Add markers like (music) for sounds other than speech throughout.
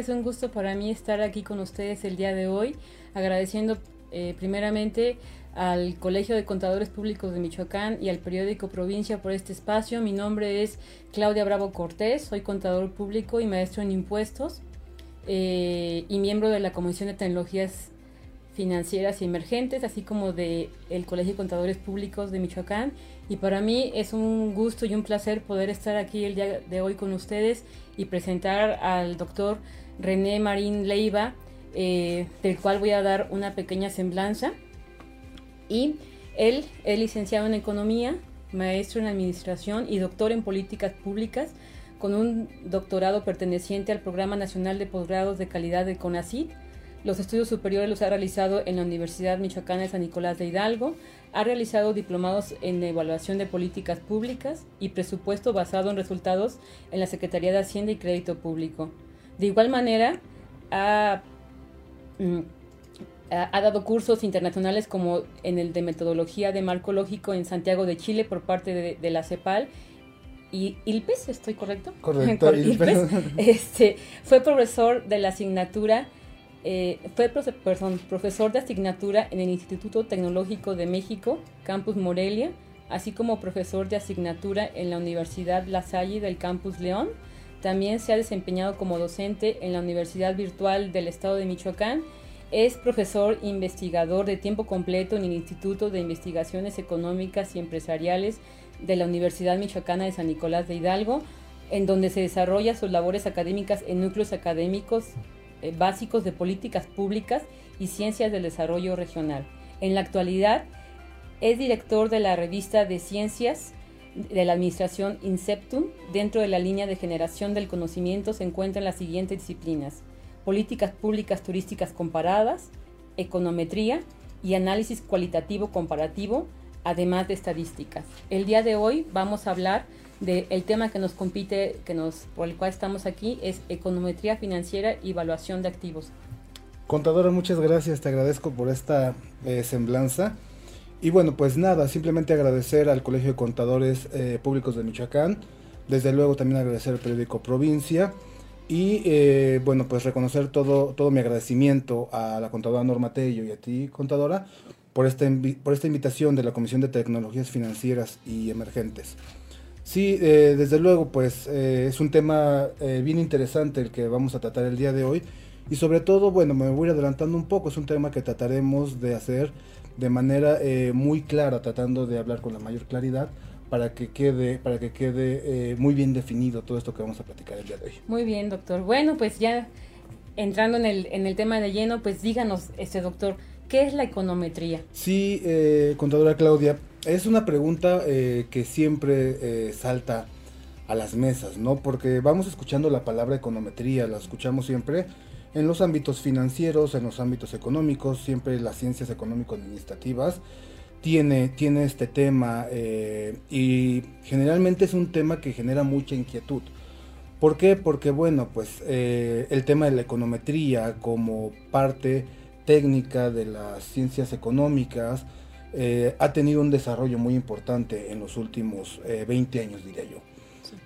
es un gusto para mí estar aquí con ustedes el día de hoy, agradeciendo eh, primeramente al Colegio de Contadores Públicos de Michoacán y al periódico Provincia por este espacio. Mi nombre es Claudia Bravo Cortés, soy contador público y maestro en impuestos eh, y miembro de la Comisión de Tecnologías Financieras y Emergentes, así como del el Colegio de Contadores Públicos de Michoacán. Y para mí es un gusto y un placer poder estar aquí el día de hoy con ustedes y presentar al doctor René Marín Leiva, eh, del cual voy a dar una pequeña semblanza y él es licenciado en Economía, maestro en Administración y doctor en Políticas Públicas, con un doctorado perteneciente al Programa Nacional de Posgrados de Calidad de CONACYT. Los estudios superiores los ha realizado en la Universidad Michoacana de San Nicolás de Hidalgo. Ha realizado diplomados en Evaluación de Políticas Públicas y presupuesto basado en resultados en la Secretaría de Hacienda y Crédito Público. De igual manera, ha mm, ha dado cursos internacionales como en el de metodología de marco lógico en Santiago de Chile por parte de, la CEPAL y ILPES, ¿estoy correcto? Correcto, (laughs) ILPES. Este, fue profesor de la asignatura, eh, fue perdón, profesor de asignatura en el Instituto Tecnológico de México, Campus Morelia, así como profesor de asignatura en la Universidad La Salle del Campus León. También se ha desempeñado como docente en la Universidad Virtual del Estado de Michoacán es profesor investigador de tiempo completo en el Instituto de Investigaciones Económicas y Empresariales de la Universidad Michoacana de San Nicolás de Hidalgo, en donde se desarrolla sus labores académicas en núcleos académicos eh, básicos de políticas públicas y ciencias del desarrollo regional. En la actualidad es director de la revista de ciencias de la administración Inceptum. Dentro de la línea de generación del conocimiento se encuentran las siguientes disciplinas políticas públicas turísticas comparadas, econometría y análisis cualitativo comparativo, además de estadísticas. El día de hoy vamos a hablar del tema que nos compite, que nos, por el cual estamos aquí, es econometría financiera y evaluación de activos. Contadora, muchas gracias, te agradezco por esta eh, semblanza. Y bueno, pues nada, simplemente agradecer al Colegio de Contadores eh, Públicos de Michoacán, desde luego también agradecer al periódico Provincia, y eh, bueno, pues reconocer todo, todo mi agradecimiento a la contadora Norma Tello y a ti, contadora, por esta, por esta invitación de la Comisión de Tecnologías Financieras y Emergentes. Sí, eh, desde luego, pues eh, es un tema bien interesante el que vamos a tratar el día de hoy. Y sobre todo, bueno, me voy adelantando un poco, es un tema que trataremos de hacer de manera muy clara, tratando de hablar con la mayor claridad para que quede, para que quede eh, muy bien definido todo esto que vamos a platicar el día de hoy. Muy bien, doctor. Bueno, pues ya entrando en el, en el tema de lleno, pues díganos, este doctor, ¿qué es la econometría? Sí, eh, contadora Claudia, es una pregunta eh, que siempre eh, salta a las mesas, ¿no? Porque vamos escuchando la palabra econometría, la escuchamos siempre en los ámbitos financieros, en los ámbitos económicos, siempre las ciencias económico-administrativas tiene, tiene este tema eh, y generalmente es un tema que genera mucha inquietud. ¿Por qué? Porque bueno, pues eh, el tema de la econometría como parte técnica de las ciencias económicas eh, ha tenido un desarrollo muy importante en los últimos 20 años, diría yo.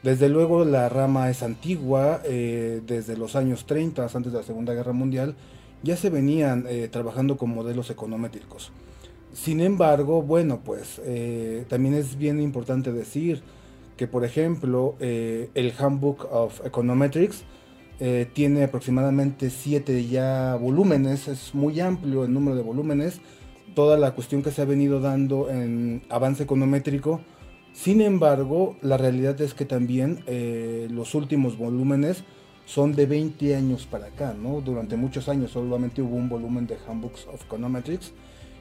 Desde luego la rama es antigua, desde los años 30, antes de la Segunda Guerra Mundial, ya se venían trabajando con modelos econométricos. Sin embargo, bueno, pues eh, también es bien importante decir que, por ejemplo, eh, el Handbook of Econometrics eh, tiene aproximadamente siete ya volúmenes, es muy amplio el número de volúmenes, toda la cuestión que se ha venido dando en avance econométrico. Sin embargo, la realidad es que también los últimos volúmenes son de 20 años para acá, ¿no? Durante muchos años solamente hubo un volumen de Handbooks of Econometrics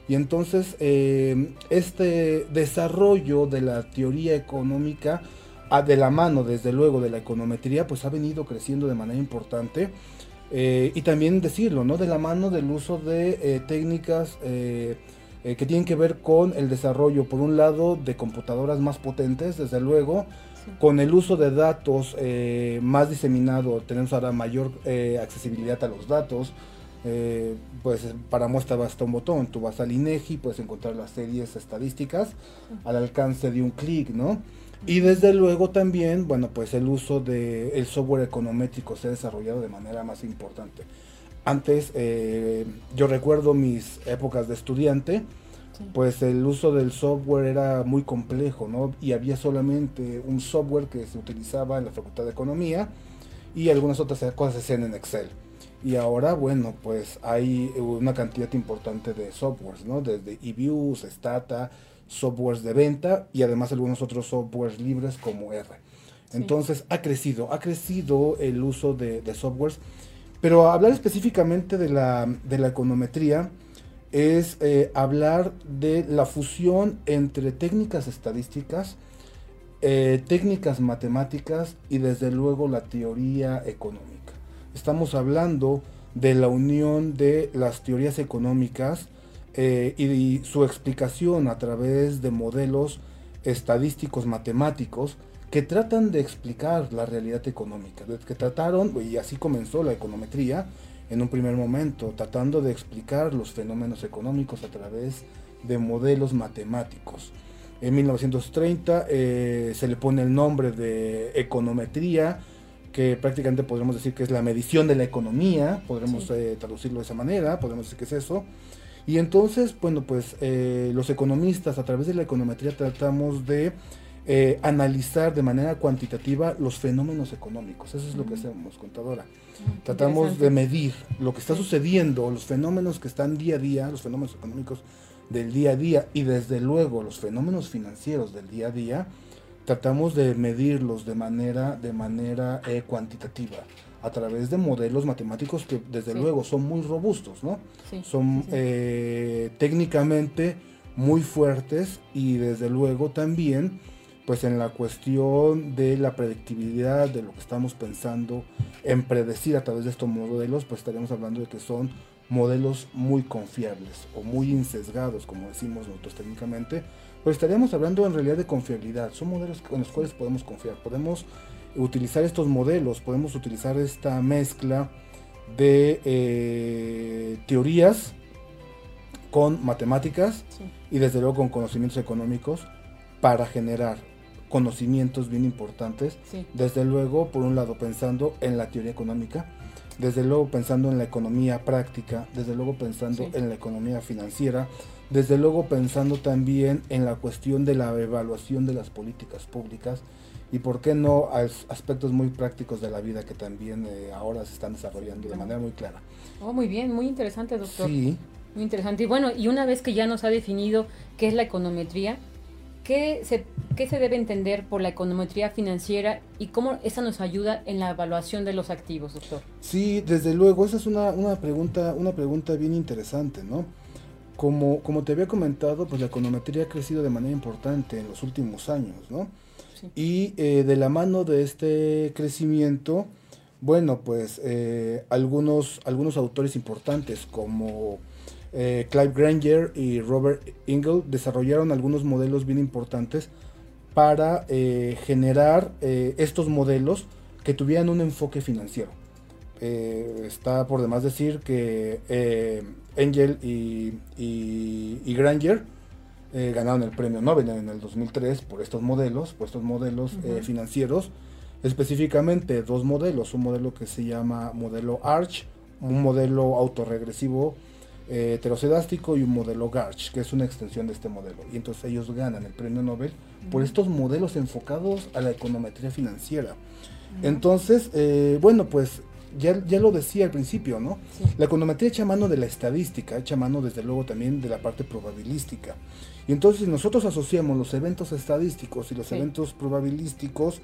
y entonces eh, este desarrollo de la teoría económica, ah, de la mano desde luego de la econometría, pues ha venido creciendo de manera importante. Eh, y también decirlo, ¿no? De la mano del uso de eh, que tienen que ver con el desarrollo, por un lado, de computadoras más potentes, desde luego, con el uso de datos más diseminado, tenemos ahora mayor accesibilidad a los datos, Eh, pues para muestra basta un botón, tú vas al INEGI, puedes encontrar las series estadísticas al alcance de un clic, ¿no? Y desde luego también, bueno, pues el uso del el software econométrico se ha desarrollado de manera más importante. Antes, eh, yo recuerdo mis épocas de estudiante, pues el uso del software era muy complejo, ¿no? Y había solamente un software que se utilizaba en la Facultad de Economía y algunas otras cosas se hacían en Excel. Y ahora, bueno, pues hay una cantidad importante de softwares, ¿no? Desde eViews, Stata, softwares de venta y además algunos otros softwares libres como R. Entonces ha crecido, ha crecido el uso de, softwares, pero hablar específicamente de la, de la econometría es eh, hablar de la fusión entre técnicas estadísticas, eh, técnicas matemáticas y desde luego la teoría económica. Estamos hablando de la unión de las teorías económicas eh, y, su explicación a través de modelos estadísticos matemáticos que tratan de explicar la realidad económica, que trataron, y así comenzó la econometría en un primer momento, tratando de explicar los fenómenos económicos a través de modelos matemáticos. En 1930 eh, se le pone el nombre de econometría, que prácticamente podríamos decir que es la medición de la economía, podremos eh, traducirlo de esa manera, podemos decir que es eso. Y entonces, bueno, pues eh, los economistas a través de la econometría tratamos de eh, analizar de manera cuantitativa los fenómenos económicos. Eso es lo que hacemos, contadora. Tratamos de medir lo que está sucediendo, los fenómenos que están día a día, los fenómenos económicos del día a día y desde luego los fenómenos financieros del día a día tratamos de medirlos de manera, de manera eh, cuantitativa a través de modelos matemáticos que desde luego son muy robustos, ¿no? son eh, técnicamente muy fuertes y desde luego también pues en la cuestión de la predictibilidad de lo que estamos pensando en predecir a través de estos modelos, pues estaríamos hablando de que son modelos muy confiables o muy insesgados, como decimos nosotros técnicamente, pues estaríamos hablando en realidad de confiabilidad. Son modelos con los cuales podemos confiar. Podemos utilizar estos modelos, podemos utilizar esta mezcla de eh, teorías con matemáticas y desde luego con conocimientos económicos para generar conocimientos bien importantes. Desde luego, por un lado, pensando en la teoría económica, desde luego pensando en la economía práctica, desde luego pensando en la economía financiera, desde luego pensando también en la cuestión de la evaluación de las políticas públicas y por qué no aspectos muy prácticos de la vida que también eh, ahora se están desarrollando de manera muy clara. Oh, muy bien, muy interesante, doctor. Sí. Muy interesante. Y bueno, y una vez que ya nos ha definido qué es la econometría, ¿qué se, qué se debe entender por la econometría financiera y cómo esa nos ayuda en la evaluación de los activos, doctor? Sí, desde luego, esa es una, una pregunta, una pregunta bien interesante, ¿no? Como, como te había comentado, pues la econometría ha crecido de manera importante en los últimos años, ¿no? Y eh, de la mano de este crecimiento, bueno, pues eh, algunos, algunos autores importantes como eh, Clive Granger y Robert Ingle desarrollaron algunos modelos bien importantes para generar estos modelos que tuvieran un enfoque financiero. está por demás decir que Angel y, Granger eh, ganaron el premio Nobel en el 2003 por estos modelos, por estos modelos eh, financieros, específicamente dos modelos, un modelo que se llama modelo ARCH, un modelo autorregresivo eh, heterocedástico y un modelo GARCH, que es una extensión de este modelo. Y entonces ellos ganan el premio Nobel por estos modelos enfocados a la econometría financiera. Entonces, bueno, pues ya, lo decía al principio, ¿no? La econometría echa mano de la estadística, echa mano desde luego también de la parte probabilística. Y entonces si nosotros asociamos los eventos estadísticos y los eventos probabilísticos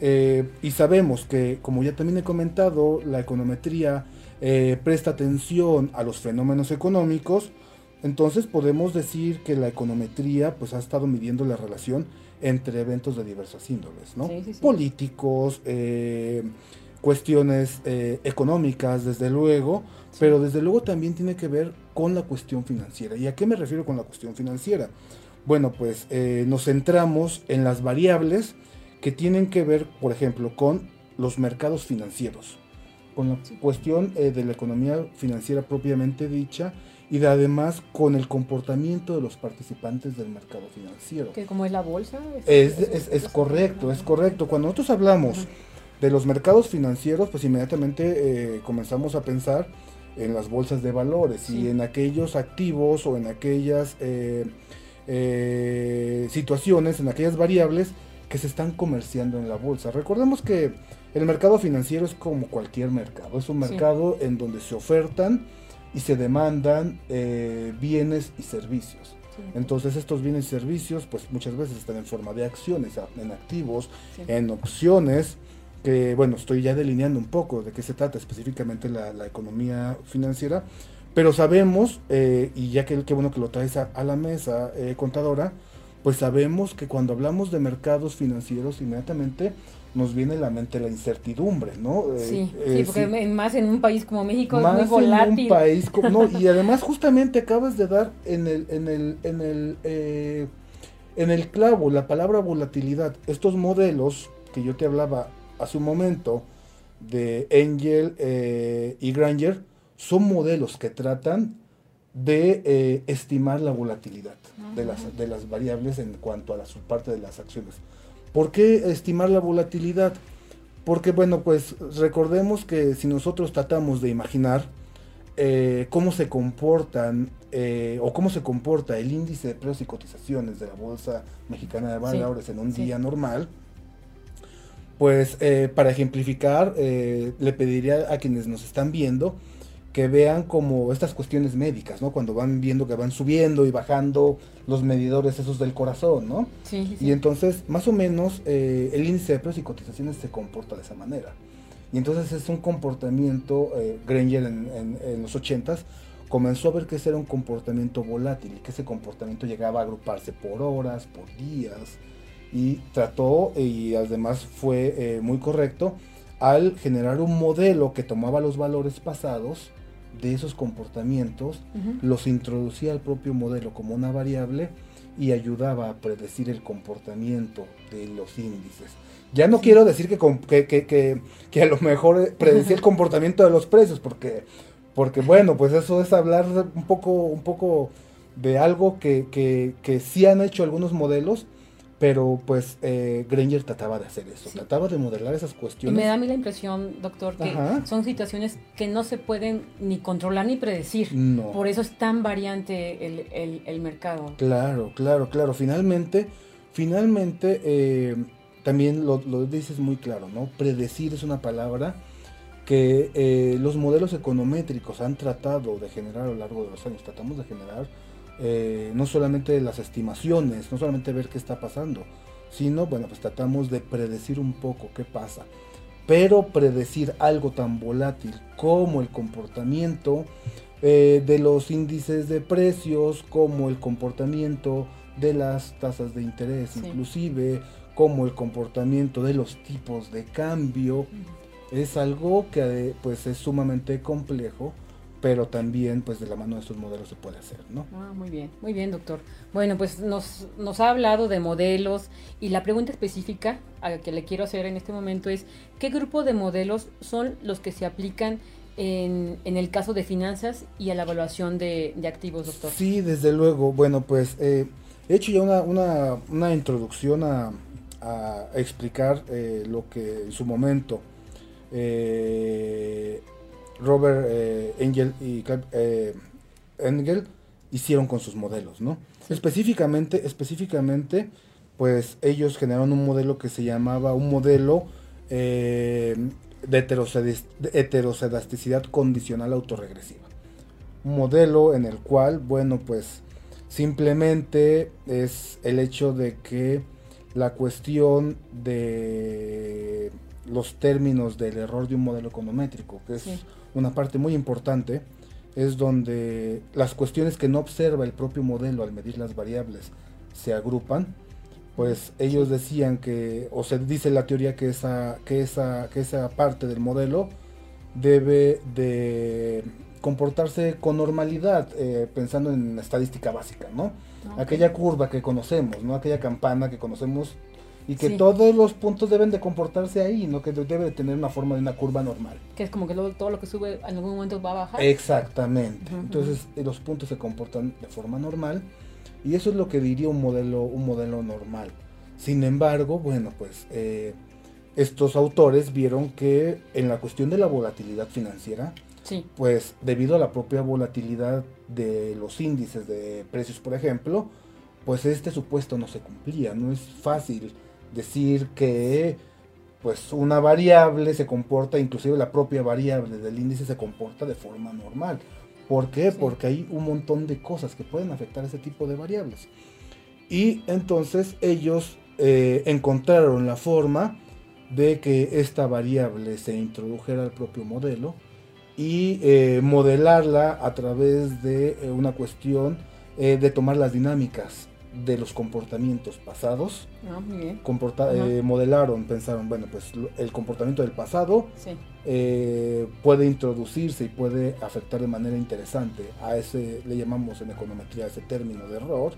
eh, y sabemos que, como ya también he comentado, la econometría eh, presta atención a los fenómenos económicos, entonces podemos decir que la econometría pues ha estado midiendo la relación entre eventos de diversas índoles, ¿no? Políticos, eh, cuestiones eh, económicas, desde luego, pero desde luego también tiene que ver con la cuestión financiera. ¿Y a qué me refiero con la cuestión financiera? Bueno, pues eh, nos centramos en las variables que tienen que ver, por ejemplo, con los mercados financieros. con la cuestión eh, de la economía financiera propiamente dicha y de, además con el comportamiento de los participantes del mercado financiero. Que como es la bolsa. Es, es, es, correcto, es correcto. Cuando nosotros hablamos de los mercados financieros, pues inmediatamente eh, comenzamos a pensar en las bolsas de valores y en aquellos activos o en aquellas eh, eh, situaciones, en aquellas variables que se están comerciando en la bolsa. Recordemos que el mercado financiero es como cualquier mercado, es un mercado en donde se ofertan y se demandan bienes y servicios. Entonces estos bienes y servicios pues muchas veces están en forma de acciones, en activos, en opciones, que bueno, estoy ya delineando un poco de qué se trata específicamente la, economía financiera, pero sabemos, eh, y ya que qué bueno que lo traes a, la mesa, eh, contadora, pues sabemos que cuando hablamos de mercados financieros, inmediatamente nos viene a la mente la incertidumbre, ¿no? Eh, sí, sí, porque más en un país como México es muy volátil. En un país no, y (laughs) además justamente acabas de dar en el, en el, en el, en el clavo la palabra volatilidad. Estos modelos que yo te hablaba hace un momento de Angel eh, y Granger son modelos que tratan de eh, estimar la volatilidad de, las, de las variables en cuanto a la parte de las acciones. ¿Por qué estimar la volatilidad? Porque, bueno, pues recordemos que si nosotros tratamos de imaginar eh, cómo se comportan o cómo se comporta el índice de precios y cotizaciones de la Bolsa Mexicana de Valores en un día normal, pues eh, para ejemplificar, eh, le pediría a quienes nos están viendo que vean como estas cuestiones médicas, ¿no? Cuando van viendo que van subiendo y bajando los medidores esos del corazón, ¿no? Sí, sí. Y entonces, más o menos, eh, el índice de precios y cotizaciones se comporta de esa manera. Y entonces es un comportamiento, Granger en, en, los ochentas comenzó a ver que ese era un comportamiento volátil y que ese comportamiento llegaba a agruparse por horas, por días, y trató, y además fue eh, muy correcto, al generar un modelo que tomaba los valores pasados de esos comportamientos, los introducía al propio modelo como una variable y ayudaba a predecir el comportamiento de los índices. Ya no quiero decir que, que, que, a lo mejor predecía el (laughs) comportamiento de los precios, porque, porque bueno, pues eso es hablar un poco, un poco de algo que, que sí han hecho algunos modelos, pero pues eh, Granger trataba de hacer eso, trataba de modelar esas cuestiones. Y me da a mí la impresión, doctor, que son situaciones que no se pueden ni controlar ni predecir. No. Por eso es tan variante el, el, mercado. Claro, claro, claro. Finalmente, finalmente, eh, también lo, lo, dices muy claro, ¿no? Predecir es una palabra que eh, los modelos econométricos han tratado de generar a lo largo de los años. Tratamos de generar eh, no solamente las estimaciones, no solamente ver qué está pasando, sino, bueno, pues tratamos de predecir un poco qué pasa. Pero predecir algo tan volátil como el comportamiento eh, de los índices de precios, como el comportamiento de las tasas de interés, inclusive como el comportamiento de los tipos de cambio, es algo que pues es sumamente complejo pero también pues de la mano de estos modelos se puede hacer, ¿no? Ah, muy bien, muy bien, doctor. Bueno, pues nos, nos ha hablado de modelos y la pregunta específica a que le quiero hacer en este momento es, ¿qué grupo de modelos son los que se aplican en, en el caso de finanzas y a la evaluación de, activos, doctor? Sí, desde luego. Bueno, pues eh, he hecho ya una, una, una introducción a, a explicar eh, lo que en su momento... Eh, Robert eh, Engel y eh, Engel hicieron con sus modelos, ¿no? Específicamente, específicamente, pues ellos generaron un modelo que se llamaba un modelo eh, de, heterocedasticidad condicional autorregresiva. Un modelo en el cual, bueno, pues simplemente es el hecho de que la cuestión de los términos del error de un modelo econométrico, que es una parte muy importante es donde las cuestiones que no observa el propio modelo al medir las variables se agrupan, pues ellos decían que, o se dice la teoría que esa, que esa, que esa parte del modelo debe de comportarse con normalidad, eh, pensando en estadística básica, ¿no? Aquella curva que conocemos, ¿no? Aquella campana que conocemos y que todos los puntos deben de comportarse ahí, no que debe de tener una forma de una curva normal. Que es como que todo lo que sube en algún momento va a bajar. Exactamente. Entonces los puntos se comportan de forma normal y eso es lo que diría un modelo, un modelo normal. Sin embargo, bueno, pues eh, estos autores vieron que en la cuestión de la volatilidad financiera, sí. pues debido a la propia volatilidad de los índices de precios, por ejemplo, pues este supuesto no se cumplía. No es fácil decir que pues una variable se comporta, inclusive la propia variable del índice se comporta de forma normal. ¿Por qué? Porque hay un montón de cosas que pueden afectar ese tipo de variables. Y entonces ellos eh, encontraron la forma de que esta variable se introdujera al propio modelo y eh, modelarla a través de eh, una cuestión de tomar las dinámicas de los comportamientos pasados. Ah, eh, modelaron, pensaron, bueno, pues el comportamiento del pasado eh, puede introducirse y puede afectar de manera interesante a ese, le llamamos en econometría ese término de error.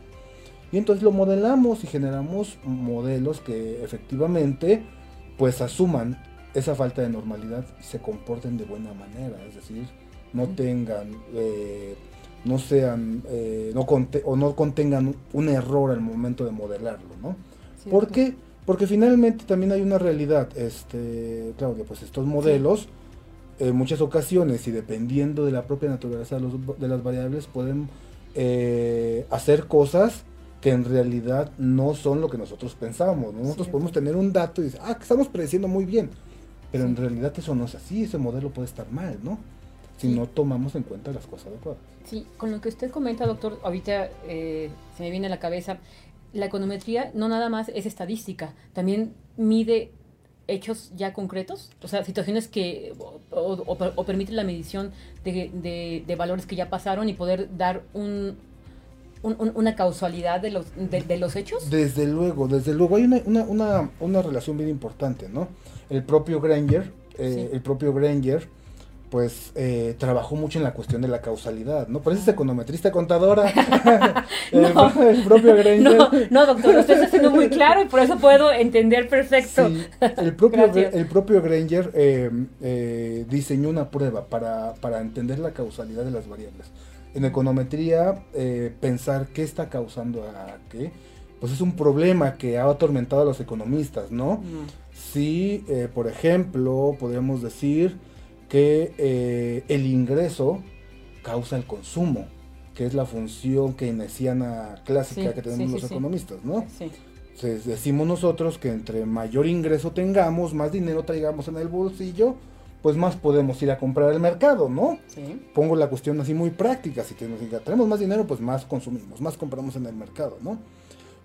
Y entonces lo modelamos y generamos modelos que efectivamente pues asuman esa falta de normalidad y se comporten de buena manera, es decir, no tengan eh, no sean eh, no o no contengan un error al momento de modelarlo, ¿no? ¿Por qué? Porque finalmente también hay una realidad, este, Claudia, pues estos modelos, en muchas ocasiones y dependiendo de la propia naturaleza de, las variables, pueden eh, hacer cosas que en realidad no son lo que nosotros pensamos. Nosotros podemos tener un dato y decir, ah, que estamos prediciendo muy bien, pero en realidad eso no es así, ese modelo puede estar mal, ¿no? Si no tomamos en cuenta las cosas adecuadas. Sí, con lo que usted comenta, doctor, ahorita eh, se me viene a la cabeza, la econometría no nada más es estadística, también mide hechos ya concretos, o sea, situaciones que o, permiten la medición de, valores que ya pasaron y poder dar un, una causalidad de los, de, los hechos? Desde luego, desde luego. Hay una, una, una, relación bien importante, ¿no? El propio Granger, eh, el propio Granger pues eh, trabajó mucho en la cuestión de la causalidad, ¿no? Por eso es econometrista contadora. (laughs) (laughs) no, el, propio (laughs) Granger. No, no, doctor, usted está siendo muy claro y por eso puedo entender perfecto. el, propio, el propio Granger eh, eh, diseñó una prueba para, para, entender la causalidad de las variables. En econometría, pensar qué está causando a qué, pues es un problema que ha atormentado a los economistas, ¿no? Si, por ejemplo, podríamos decir que eh, el ingreso causa el consumo, que es la función keynesiana clásica que tenemos los economistas, ¿no? Entonces decimos nosotros que entre mayor ingreso tengamos, más dinero traigamos en el bolsillo, pues más podemos ir a comprar al mercado, ¿no? Pongo la cuestión así muy práctica, si tenemos más dinero, pues más consumimos, más compramos en el mercado, ¿no?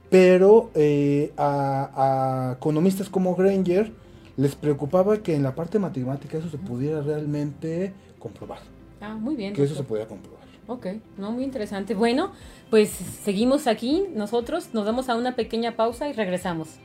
Pero eh, a, a, economistas como Granger, les preocupaba que en la parte matemática eso se pudiera realmente comprobar. Ah, muy bien. Que eso se pudiera comprobar. Ok, no, muy interesante. Bueno, pues seguimos aquí nosotros, nos damos a una pequeña pausa y regresamos.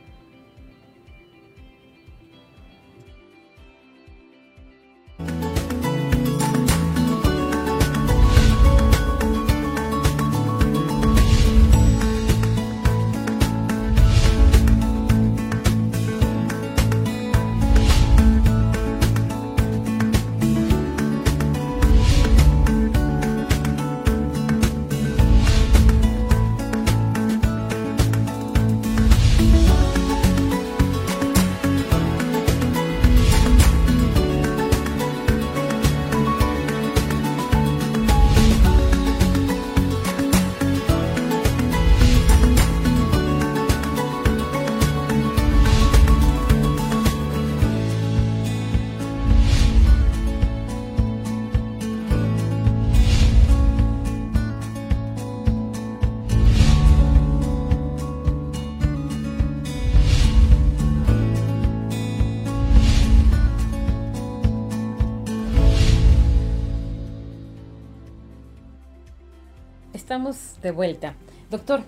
De vuelta. Doctor,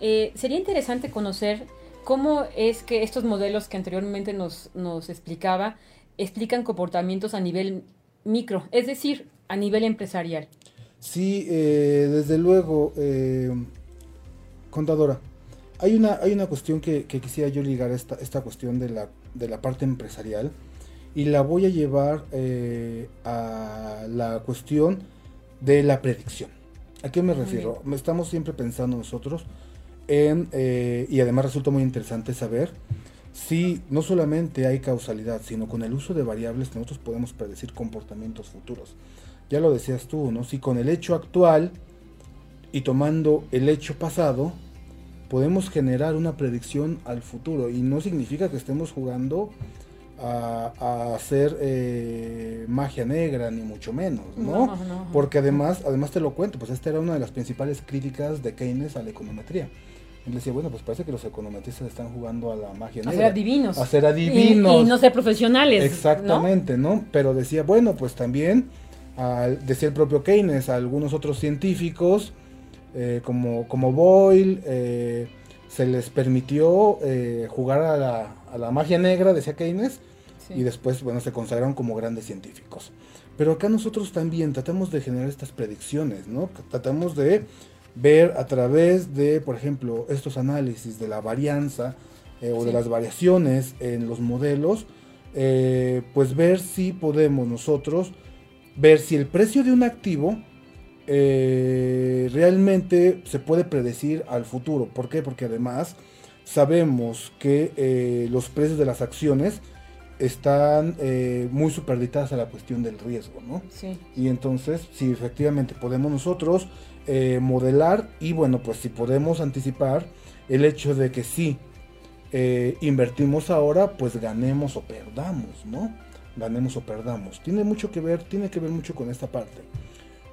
eh, sería interesante conocer cómo es que estos modelos que anteriormente nos, explicaba explican comportamientos a nivel micro, es decir, a nivel empresarial. Sí, eh, desde luego, eh, contadora. hay una, hay una cuestión que, quisiera yo ligar esta, esta cuestión de la, de la parte empresarial y la voy a llevar eh, a la cuestión de la predicción. ¿A qué me refiero? Estamos siempre pensando nosotros en, eh, y además resulta muy interesante saber si no solamente hay causalidad, sino con el uso de variables nosotros podemos predecir comportamientos futuros. Ya lo decías tú, ¿no? Si con el hecho actual y tomando el hecho pasado, podemos generar una predicción al futuro. Y no significa que estemos jugando a, hacer eh, magia negra, ni mucho menos, ¿no? Porque además, además te lo cuento, pues esta era una de las principales críticas de Keynes a la econometría. Él decía, bueno, pues parece que los econometristas están jugando a la magia negra. A ser adivinos. A ser adivinos. Y, no ser profesionales. Exactamente, ¿no? Pero decía, bueno, pues también, al, decía el propio Keynes, a algunos otros científicos, eh, como, como Boyle, eh, se les permitió jugar a la, a la magia negra, decía Keynes, y después, bueno, se consagraron como grandes científicos. Pero acá nosotros también tratamos de generar estas predicciones, ¿no? Tratamos de ver a través de, por ejemplo, estos análisis de la varianza eh, o de las variaciones en los modelos, eh, pues ver si podemos nosotros ver si el precio de un activo eh, realmente se puede predecir al futuro. ¿Por qué? Porque además sabemos que los precios de las acciones están eh, muy superditadas a la cuestión del riesgo, ¿no? Sí. Y entonces, si efectivamente podemos nosotros eh, modelar y bueno, pues si podemos anticipar el hecho de que si eh, invertimos ahora, pues ganemos o perdamos, ¿no? Ganemos o perdamos. Tiene mucho que ver, tiene que ver mucho con esta parte.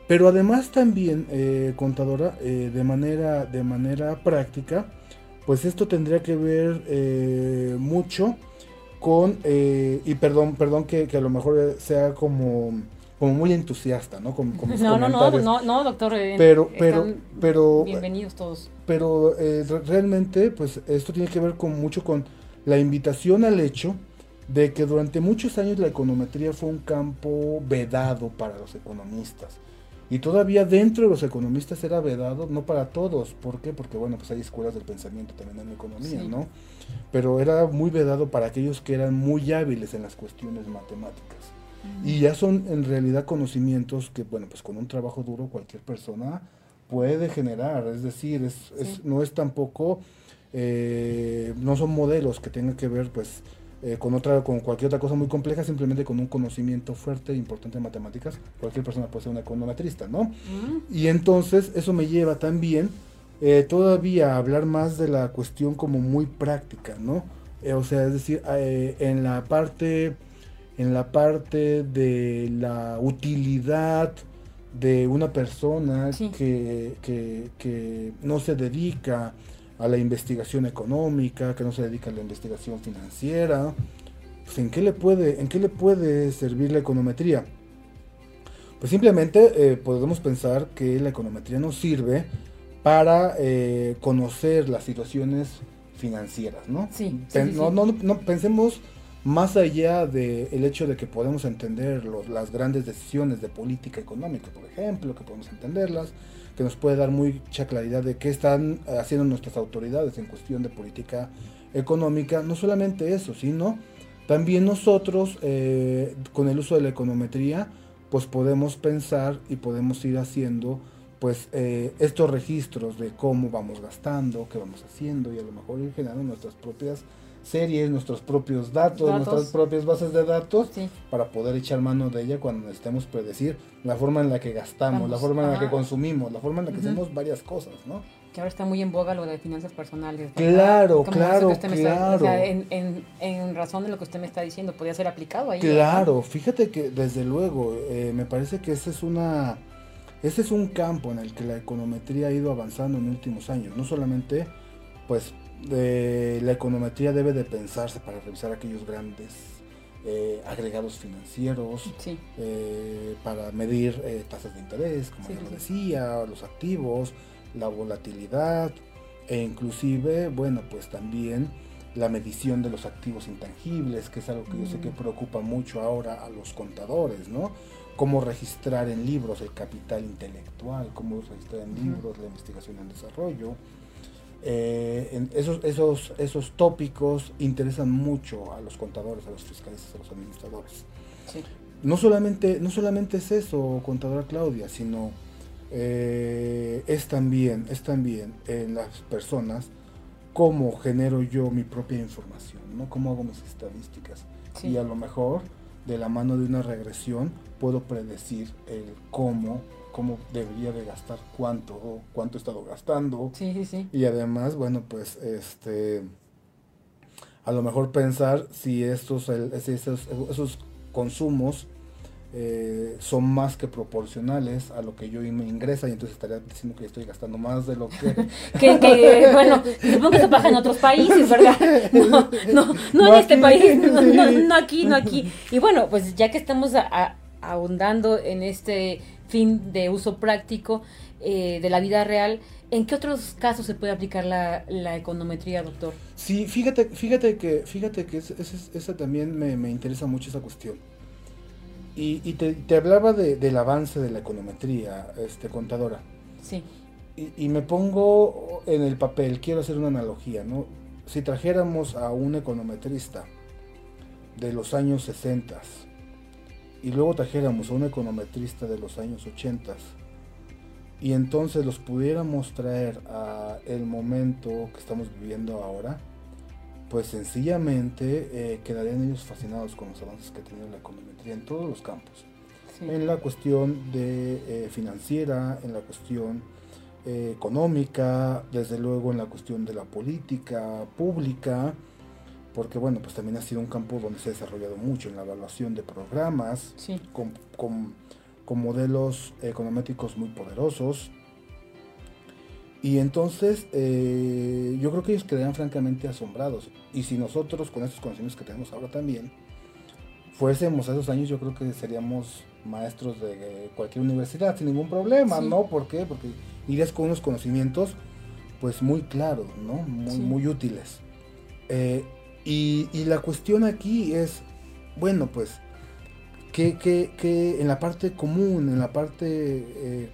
Pero además también, contadora, de, manera, de manera práctica, pues esto tendría que ver mucho con, eh, y perdón, perdón que, a lo mejor sea como, como muy entusiasta, ¿no? Con, (laughs) no, no, no, no, doctor. Eh, pero, pero, pero. Bienvenidos todos. Pero eh, realmente, pues esto tiene que ver con mucho con la invitación al hecho de que durante muchos años la econometría fue un campo vedado para los economistas. Y todavía dentro de los economistas era vedado, no para todos. ¿Por qué? Porque, bueno, pues hay escuelas del pensamiento también en la economía, ¿no? Pero era muy vedado para aquellos que eran muy hábiles en las cuestiones matemáticas. Y ya son en realidad conocimientos que, bueno, pues con un trabajo duro cualquier persona puede generar. Es decir, es, no es tampoco, eh, no son modelos que tengan que ver, pues, eh, con otra con cualquier otra cosa muy compleja simplemente con un conocimiento fuerte e importante de matemáticas cualquier persona puede ser un econometrista no y entonces eso me lleva también eh, todavía a hablar más de la cuestión como muy práctica no eh, o sea es decir en la parte en la parte de la utilidad de una persona que, que, que no se dedica a la investigación económica, que no se dedica a la investigación financiera. Pues, ¿en, qué le puede, ¿En qué le puede servir la econometría? Pues simplemente eh, podemos pensar que la econometría nos sirve para eh, conocer las situaciones financieras, ¿no? Sí, no, No, no, pensemos más allá del hecho de que podemos entender las grandes decisiones de política económica, por ejemplo, que podemos entenderlas, que nos puede dar mucha claridad de qué están haciendo nuestras autoridades en cuestión de política económica. No solamente eso, sino también nosotros, eh, con el uso de la econometría, pues podemos pensar y podemos ir haciendo pues eh, estos registros de cómo vamos gastando, qué vamos haciendo y a lo mejor ir generando nuestras propias series, nuestros propios datos, nuestras propias bases de datos, para poder echar mano de ella cuando necesitemos predecir la forma en la que gastamos, la forma en la que consumimos, la forma en la que hacemos varias cosas, ¿no? Que ahora está muy en boga lo de finanzas personales. Claro, claro, claro. o sea, en, razón de lo que usted me está diciendo, podría ser aplicado ahí. Claro, fíjate que desde luego, eh, me parece que ese es una... Ese es un campo en el que la econometría ha ido avanzando en últimos años, no solamente pues de la econometría debe de pensarse para revisar aquellos grandes eh, agregados financieros, eh, para medir eh, tasas de interés, como ya lo decía, los activos, la volatilidad e inclusive, bueno, pues también la medición de los activos intangibles, que es algo que yo sé que mm. preocupa mucho ahora a los contadores, ¿no? Cómo registrar en libros el capital intelectual, cómo registrar en libros la investigación y el desarrollo, eh, esos, esos, esos tópicos interesan mucho a los contadores, a los fiscalistas, a los administradores. No, solamente, no solamente es eso, contadora Claudia, sino eh, es, también, es también en las personas cómo genero yo mi propia información, ¿no? cómo hago mis estadísticas. Y a lo mejor, de la mano de una regresión, puedo predecir el cómo cómo debería de gastar cuánto, cuánto he estado gastando. Sí, sí, sí. Y además, bueno, pues este a lo mejor pensar si estos esos, esos consumos eh, son más que proporcionales a lo que yo me ingresa y entonces estaría diciendo que estoy gastando más de lo que... (laughs) que, que, bueno, supongo que eso pasa en otros países, ¿verdad? No, no, no, en este país, no, aquí, no aquí. Y bueno, pues ya que estamos ahondando en este fin de uso práctico eh, de la vida real, ¿en qué otros casos se puede aplicar la, la econometría, doctor? Sí, fíjate, fíjate que, fíjate que esa también me, me, interesa mucho esa cuestión. Y, y te, te, hablaba de, del avance de la econometría, este, contadora. Sí. Y, y, me pongo en el papel, quiero hacer una analogía, ¿no? Si trajéramos a un econometrista de los años 60 y luego trajéramos a un econometrista de los años 80 y entonces los pudiéramos traer a el momento que estamos viviendo ahora, pues sencillamente eh, quedarían ellos fascinados con los avances que ha tenido la econometría en todos los campos. En la cuestión de eh, financiera, en la cuestión eh, económica, desde luego en la cuestión de la política pública, porque bueno, pues también ha sido un campo donde se ha desarrollado mucho en la evaluación de programas, con, con, modelos econométricos muy poderosos. Y entonces eh, yo creo que ellos quedarían francamente asombrados. Y si nosotros con estos conocimientos que tenemos ahora también, fuésemos a esos años, yo creo que seríamos maestros de cualquier universidad sin ningún problema, ¿no? ¿Por qué? Porque irías con unos conocimientos pues muy claros, ¿no? Muy, muy útiles. Eh, y, la cuestión aquí es, bueno, pues, que, que, en la parte común, en la parte eh,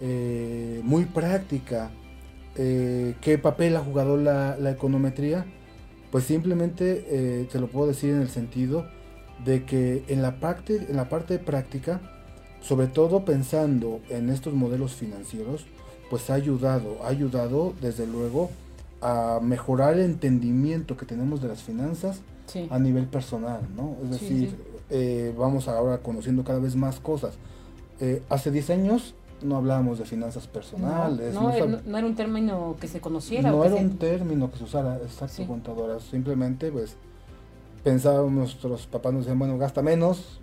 eh, muy práctica, eh, ¿qué papel ha jugado la, econometría? Pues simplemente te lo puedo decir en el sentido de que en la, parte, en la parte práctica, sobre todo pensando en estos modelos financieros, pues ha ayudado, ha ayudado desde luego a mejorar el entendimiento que tenemos de las finanzas a nivel personal, ¿no? Es decir, eh, vamos ahora conociendo cada vez más cosas. Eh, hace 10 años no hablábamos de finanzas personales. No, no, era un término que se conociera. No era un término que se usara, exacto, contadoras. Simplemente, pues, pensábamos, nuestros papás nos decían, bueno, gasta menos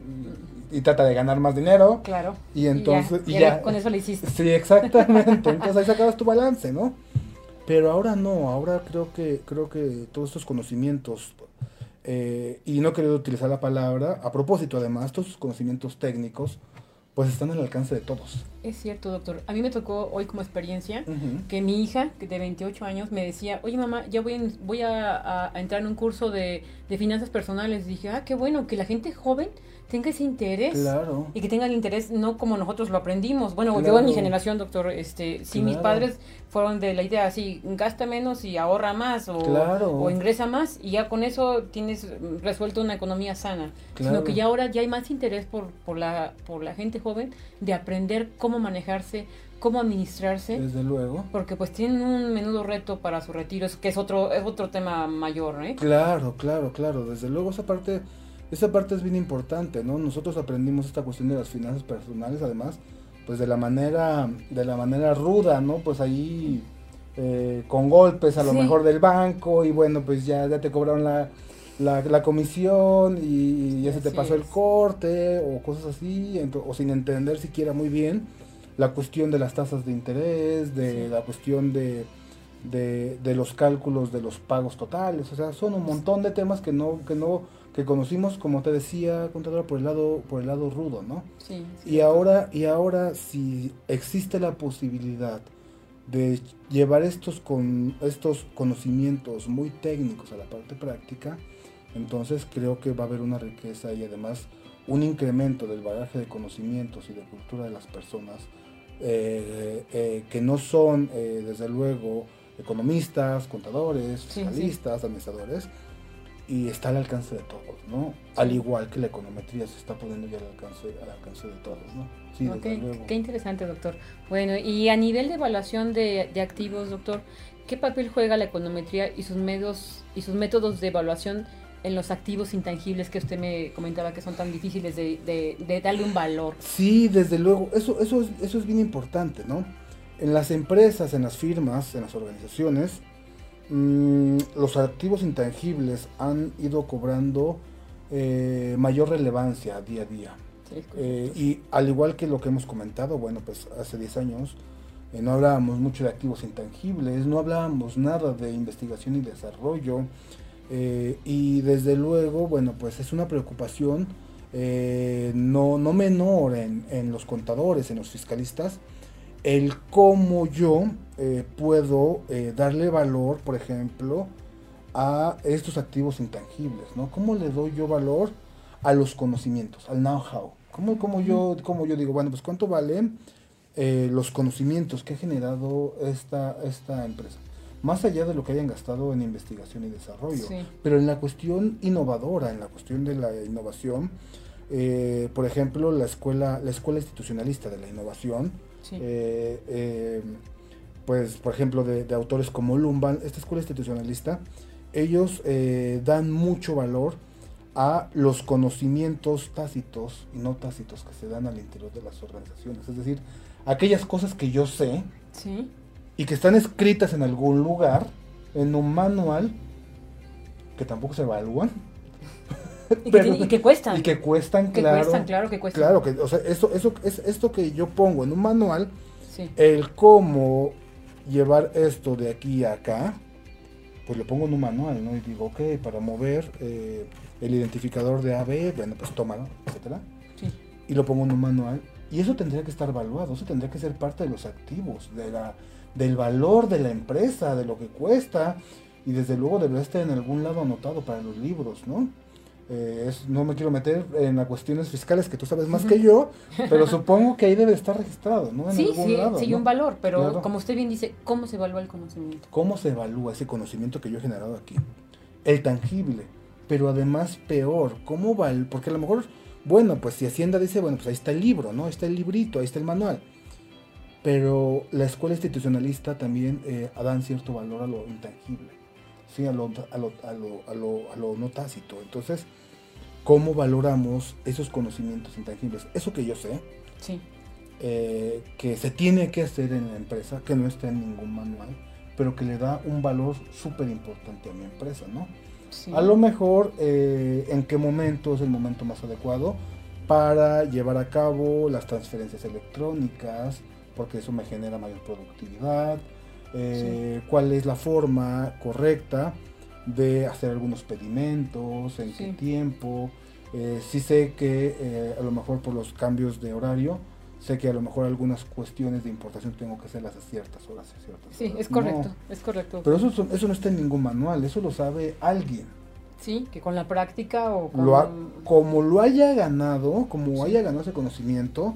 y, trata de ganar más dinero. Claro. Y entonces, y ya, con eso lo hiciste. Sí, exactamente. entonces ahí sacabas tu balance, ¿no? Pero ahora no, ahora creo que, creo que todos estos conocimientos, eh, y no querido utilizar la palabra, a propósito además, todos estos conocimientos técnicos, pues están al alcance de todos. Es cierto, doctor. A mí me tocó hoy como experiencia que mi hija, que de 28 años, me decía, oye mamá, ya voy, voy a, entrar en un curso de, de finanzas personales. dije, ah, qué bueno, que la gente joven tenga ese interés claro. y que tenga el interés no como nosotros lo aprendimos. Bueno, yo en mi generación, doctor, este, sí mis padres fueron de la idea así, gasta menos y ahorra más o, o ingresa más y ya con eso tienes resuelto una economía sana. Sino que ya ahora ya hay más interés por, por, la, por la gente joven de aprender cómo manejarse, cómo administrarse. Desde luego. Porque pues tienen un menudo reto para su retiro, que es otro, es otro tema mayor, ¿eh? Claro, claro, claro. Desde luego esa parte esa parte es bien importante, ¿no? Nosotros aprendimos esta cuestión de las finanzas personales, además, pues de la manera, de la manera ruda, ¿no? Pues ahí eh, con golpes a lo mejor del banco y bueno, pues ya, ya te cobraron la, la, comisión y, ya se te pasó el corte o cosas así, o sin entender siquiera muy bien la cuestión de las tasas de interés, de la cuestión de, de, de, los cálculos de los pagos totales, o sea, son un montón de temas que no, que no que conocimos, como te decía, contadora, por el lado, por el lado rudo, ¿no? Sí, Y ahora, y ahora si existe la posibilidad de llevar estos con estos conocimientos muy técnicos a la parte práctica, entonces creo que va a haber una riqueza y además un incremento del bagaje de conocimientos y de cultura de las personas eh, eh, que no son, eh, desde luego, economistas, contadores, fiscalistas, administradores, y está al alcance de todos, ¿no? Al igual que la econometría se está poniendo ya al alcance, al alcance de todos, ¿no? Sí, Qué interesante, doctor. Bueno, y a nivel de evaluación de, de, activos, doctor, ¿qué papel juega la econometría y sus medios y sus métodos de evaluación en los activos intangibles que usted me comentaba que son tan difíciles de, de, darle un valor? Sí, desde luego, eso, eso, es, eso es bien importante, ¿no? En las empresas, en las firmas, en las organizaciones, Mm, los activos intangibles han ido cobrando eh, mayor relevancia día a día. Eh, y al igual que lo que hemos comentado, bueno, pues hace 10 años eh, no hablábamos mucho de activos intangibles, no hablábamos nada de investigación y desarrollo. Y desde luego, bueno, pues es una preocupación no, no menor en, en los contadores, en los fiscalistas, el cómo yo eh, puedo eh, darle valor, por ejemplo, a estos activos intangibles, ¿no? ¿Cómo le doy yo valor a los conocimientos, al know-how? ¿Cómo, cómo, yo, ¿Cómo yo digo, bueno, pues cuánto valen eh, los conocimientos que ha generado esta, esta empresa? Más allá de lo que hayan gastado en investigación y desarrollo, pero en la cuestión innovadora, en la cuestión de la innovación, por ejemplo, la escuela, la escuela institucionalista de la innovación, eh, eh, pues, por ejemplo, de, autores como Lumban, esta escuela institucionalista, ellos eh, dan mucho valor a los conocimientos tácitos y no tácitos que se dan al interior de las organizaciones. Es decir, aquellas cosas que yo sé y que están escritas en algún lugar, en un manual, que tampoco se evalúan. y, que, (laughs) cuestan. Y que cuestan, claro. claro que cuestan. Claro, que, o sea, eso, eso es esto que yo pongo en un manual, el cómo llevar esto de aquí a acá, pues lo pongo en un manual, ¿no? Y digo, ok, para mover eh, el identificador de AB, bueno, pues tómalo, etcétera. Y lo pongo en un manual. Y eso tendría que estar evaluado, eso tendría que ser parte de los activos, de la, del valor de la empresa, de lo que cuesta. Y desde luego debería estar en algún lado anotado para los libros, ¿no? Eh, no me quiero meter en las cuestiones fiscales que tú sabes más que yo, pero (laughs) supongo que ahí debe estar registrado, ¿no? sí, sí, sí, un valor, pero como usted bien dice, ¿cómo se evalúa el conocimiento? ¿Cómo se evalúa ese conocimiento que yo he generado aquí? El tangible, pero además peor, ¿cómo val? Porque a lo mejor, bueno, pues si Hacienda dice, bueno, pues ahí está el libro, ¿no? Ahí está el librito, ahí está el manual. Pero la escuela institucionalista también eh, dan cierto valor a lo intangible ¿sí? a, lo, a, lo, a, lo, a, lo, a lo no tácito. Entonces, ¿cómo valoramos esos conocimientos intangibles? Eso que yo sé, sí. eh, que se tiene que hacer en la empresa, que no está en ningún manual, pero que le da un valor súper importante a mi empresa, ¿no? Sí. A lo mejor, eh, ¿en qué momento es el momento más adecuado para llevar a cabo las transferencias electrónicas? Porque eso me genera mayor productividad, eh, cuál es la forma correcta de hacer algunos pedimentos, en qué tiempo. Eh, sí sé que eh, a lo mejor por los cambios de horario, sé que a lo mejor algunas cuestiones de importación tengo que hacerlas a ciertas horas. ciertas sí, es correcto, es correcto. Pero eso, eso no está en ningún manual, eso lo sabe alguien. Sí, que con la práctica o como lo haya ganado, como haya ganado ese conocimiento,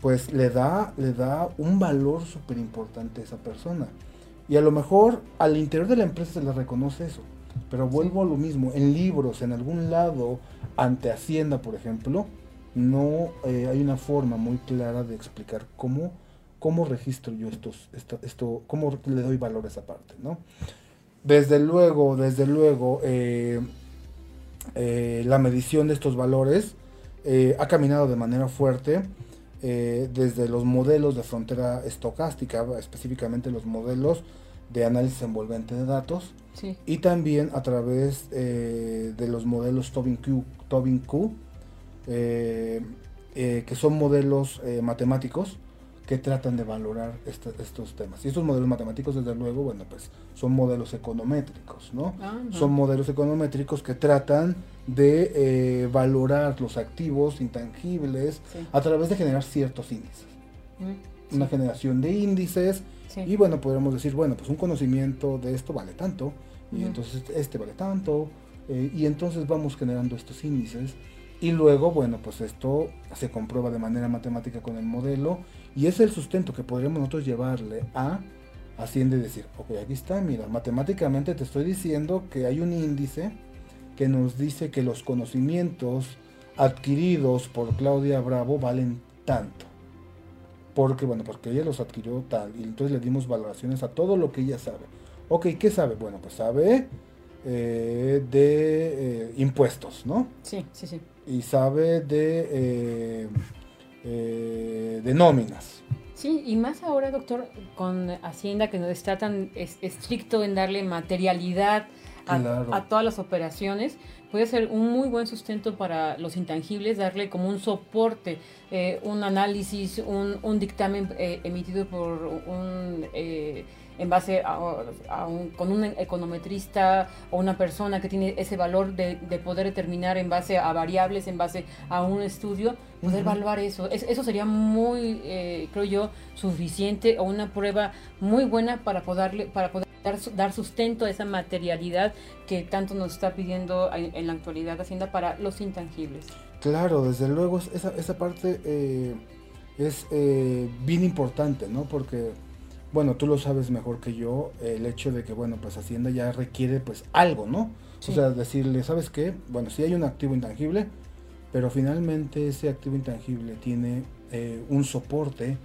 pues le da, le da un valor súper importante a esa persona. Y a lo mejor al interior de la empresa se le reconoce eso. Pero vuelvo a lo mismo, en libros, en algún lado, ante Hacienda, por ejemplo, no eh, hay una forma muy clara de explicar cómo, cómo registro yo estos, esto, esto, cómo le doy valor a esa parte, ¿no? Desde luego, desde luego, eh, eh, la medición de estos valores ha caminado de manera fuerte eh, desde los modelos de frontera estocástica, específicamente los modelos de análisis envolvente de datos, y también a través eh, de los modelos Tobin Q, Tobin Q eh, que son modelos matemáticos que tratan de valorar estos temas. Y estos modelos matemáticos, desde luego, bueno, pues son modelos econométricos, ¿no? Son modelos econométricos que tratan de eh, valorar los activos intangibles a través de generar ciertos índices. Mm, Una generación de índices. Y bueno, podemos decir, bueno, pues un conocimiento de esto vale tanto y entonces este vale tanto eh, y entonces vamos generando estos índices. Y luego, bueno, pues esto se comprueba de manera matemática con el modelo y es el sustento que podríamos nosotros llevarle a Hacienda y decir, ok, aquí está, mira, matemáticamente te estoy diciendo que hay un índice que nos dice que los conocimientos adquiridos por Claudia Bravo valen tanto. Porque, bueno, porque ella los adquirió tal, y entonces le dimos valoraciones a todo lo que ella sabe. Ok, ¿qué sabe? Bueno, pues sabe eh, de eh, impuestos, ¿no? Sí, sí, sí. Y sabe de, eh, de nóminas. Sí, y más ahora, doctor, con Hacienda que no está tan estricto en darle materialidad a, todas las operaciones, puede ser un muy buen sustento para los intangibles, darle como un soporte, eh, un análisis, un, dictamen eh, emitido por un... Eh, en base a, un, con un econometrista o una persona que tiene ese valor de, poder determinar en base a variables, en base a un estudio, poder evaluar eso. eso sería muy, creo yo, suficiente o una prueba muy buena para poderle, para poder dar, sustento a esa materialidad que tanto nos está pidiendo en, la actualidad Hacienda para los intangibles. Claro, desde luego esa, esa parte eh, es eh, bien importante, ¿no? Porque, bueno, tú lo sabes mejor que yo, el hecho de que, bueno, pues Hacienda ya requiere pues algo, ¿no? O sea, decirle, ¿sabes qué? Bueno, sí hay un activo intangible, pero finalmente ese activo intangible tiene eh, un soporte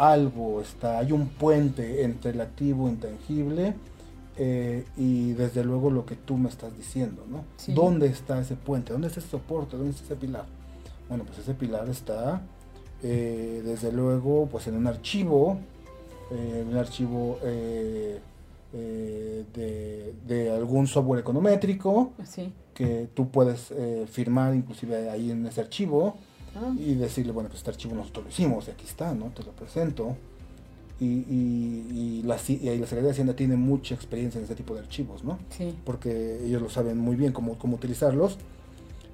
algo está, hay un puente entre el activo intangible eh, y desde luego lo que tú me estás diciendo, ¿no? ¿Dónde está ese puente? ¿Dónde está ese soporte? ¿Dónde está ese pilar? Bueno, pues ese pilar está eh, desde luego pues en un archivo, eh, un archivo de, de, algún software econométrico que tú puedes firmar inclusive ahí en ese archivo Ah. y decirle, bueno, pues este archivo nosotros lo hicimos y aquí está, ¿no? Te lo presento. Y, y, la, y la Secretaría de Hacienda tiene mucha experiencia en este tipo de archivos, ¿no? Sí. Porque ellos lo saben muy bien cómo, cómo utilizarlos.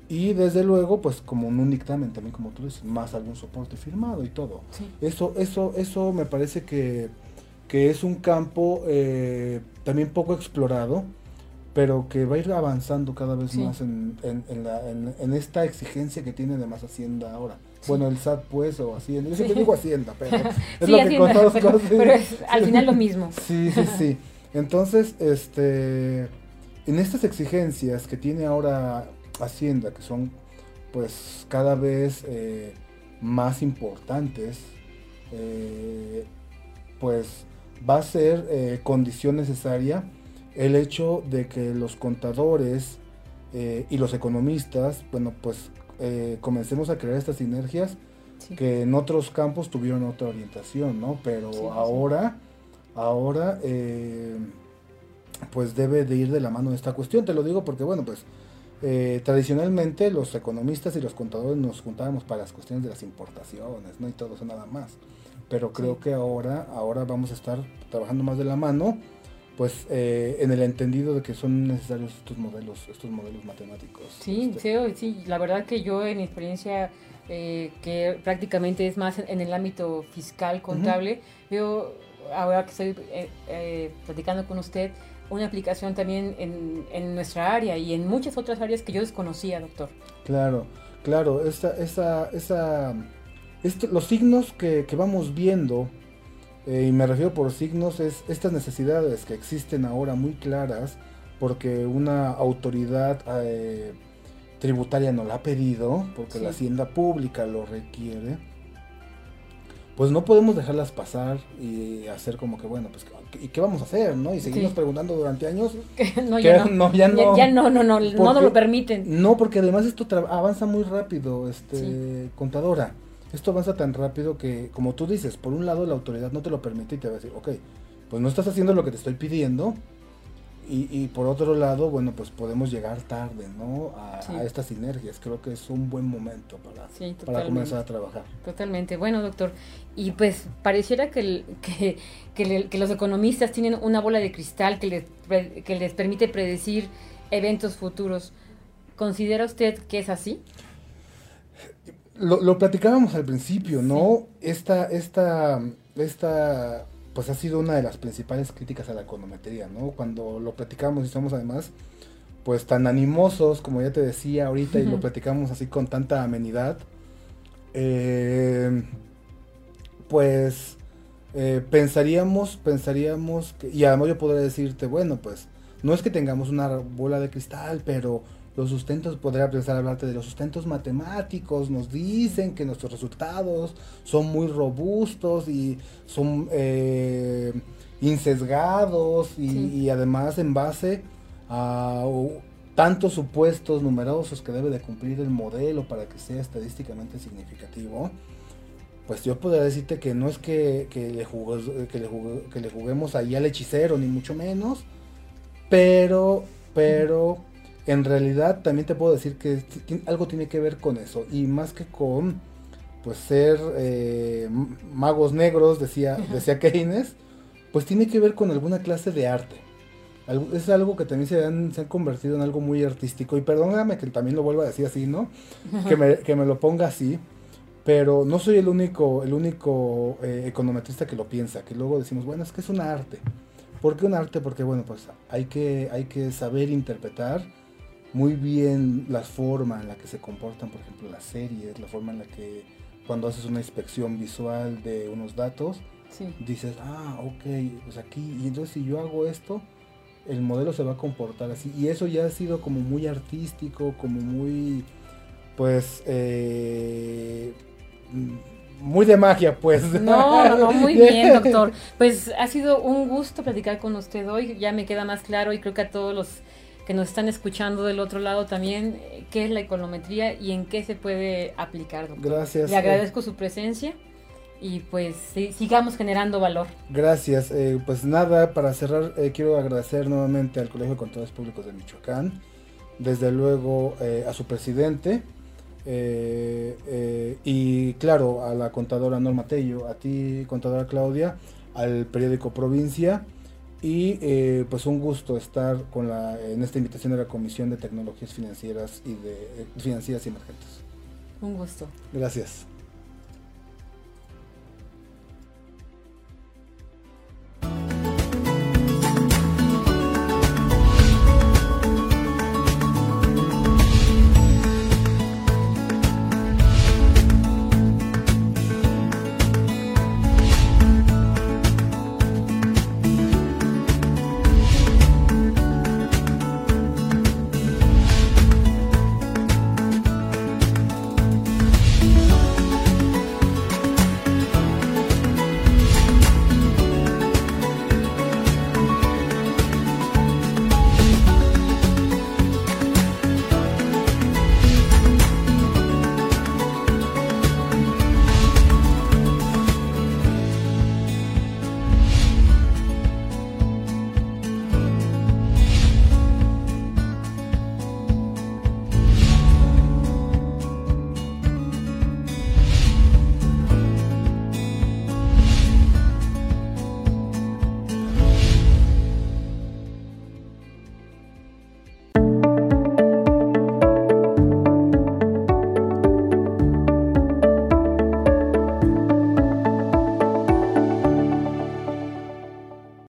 Y desde luego, pues como un dictamen también, como tú dices, más algún soporte firmado y todo. Eso, eso, eso me parece que, que es un campo eh, también poco explorado pero que va a ir avanzando cada vez más en, en, esta exigencia que tiene de más Hacienda ahora. Bueno, el SAT pues, o Hacienda, yo siempre digo Hacienda, pero (laughs) es lo que con todos pero, pero es al final lo mismo. (laughs) Sí, sí, sí. Entonces, este, en estas exigencias que tiene ahora Hacienda, que son pues cada vez eh, más importantes, eh, pues va a ser eh, condición necesaria el hecho de que los contadores y los economistas, bueno, pues comencemos a crear estas sinergias que en otros campos tuvieron otra orientación, ¿no? Pero ahora, ahora, pues debe de ir de la mano esta cuestión. Te lo digo porque, bueno, pues tradicionalmente los economistas y los contadores nos juntábamos para las cuestiones de las importaciones, ¿no? Y todo eso nada más. Pero creo que ahora, ahora vamos a estar trabajando más de la mano pues eh, en el entendido de que son necesarios estos modelos, estos modelos matemáticos. Sí, este. sí, sí, la verdad que yo en mi experiencia eh, que prácticamente es más en, el ámbito fiscal, contable, veo ahora que estoy eh, platicando con usted una aplicación también en, en, nuestra área y en muchas otras áreas que yo desconocía, doctor. Claro, claro, esa, esa, esa, los signos que, que vamos viendo eh, y me refiero por signos, es estas necesidades que existen ahora muy claras, porque una autoridad eh, tributaria no la ha pedido, porque la hacienda pública lo requiere, pues no podemos dejarlas pasar y hacer como que, bueno, pues, ¿y qué vamos a hacer? ¿no? Y seguimos preguntando durante años. (laughs) no, ya no. ya no. Ya, no, no, no, no lo permiten. No, porque además esto avanza muy rápido, este, contadora esto avanza tan rápido que, como tú dices, por un lado la autoridad no te lo permite y te va a decir, ok, pues no estás haciendo lo que te estoy pidiendo. Y, por otro lado, bueno, pues podemos llegar tarde, ¿no? A, estas sinergias. Creo que es un buen momento para, para comenzar a trabajar. Totalmente. Bueno, doctor, y pues pareciera que, que, que, los economistas tienen una bola de cristal que les, que les permite predecir eventos futuros. ¿Considera usted que es así? lo, lo, platicábamos al principio, ¿no? Esta, esta, esta, pues ha sido una de las principales críticas a la econometría, ¿no? Cuando lo platicamos y estamos además, pues tan animosos, como ya te decía ahorita, y lo platicamos así con tanta amenidad, eh, pues eh, pensaríamos, pensaríamos, que, y además yo podría decirte, bueno, pues no es que tengamos una bola de cristal, pero los sustentos, podría pensar hablarte de los sustentos matemáticos, nos dicen que nuestros resultados son muy robustos y son eh, insesgados y, además en base a tantos supuestos numerosos que debe de cumplir el modelo para que sea estadísticamente significativo, pues yo podría decirte que no es que, le, que, le, que le juguemos ahí al hechicero, ni mucho menos, pero, pero en realidad también te puedo decir que algo tiene que ver con eso, y más que con pues ser eh, magos negros, decía, decía Keynes, pues tiene que ver con alguna clase de arte. Es algo que también se han, se han convertido en algo muy artístico. Y perdóname que también lo vuelva a decir así, ¿no? Que me, que me lo ponga así. Pero no soy el único, el único eh, econometrista que lo piensa. Que luego decimos, bueno, es que es un arte. ¿Por qué un arte? Porque, bueno, pues hay que, hay que saber interpretar muy bien la forma en la que se comportan, por ejemplo, las series, la forma en la que cuando haces una inspección visual de unos datos, dices, ah, ok, pues aquí, y entonces si yo hago esto, el modelo se va a comportar así. Y eso ya ha sido como muy artístico, como muy, pues, eh, muy de magia, pues. No, (laughs) no, muy (laughs) bien, doctor. Pues ha sido un gusto platicar con usted hoy. Ya me queda más claro y creo que a todos los que nos están escuchando del otro lado también eh, qué es la econometría y en qué se puede aplicar. Doctor. Gracias. Le agradezco su presencia y pues sigamos generando valor. Gracias. Eh, pues nada, para cerrar, eh, quiero agradecer nuevamente al Colegio de Contadores Públicos de Michoacán, desde luego a su presidente y claro a la contadora Norma Tello, a ti contadora Claudia, al periódico Provincia y eh, pues un gusto estar con la, en esta invitación de la Comisión de Tecnologías Financieras y de Financieras y Emergentes. Un gusto. Gracias.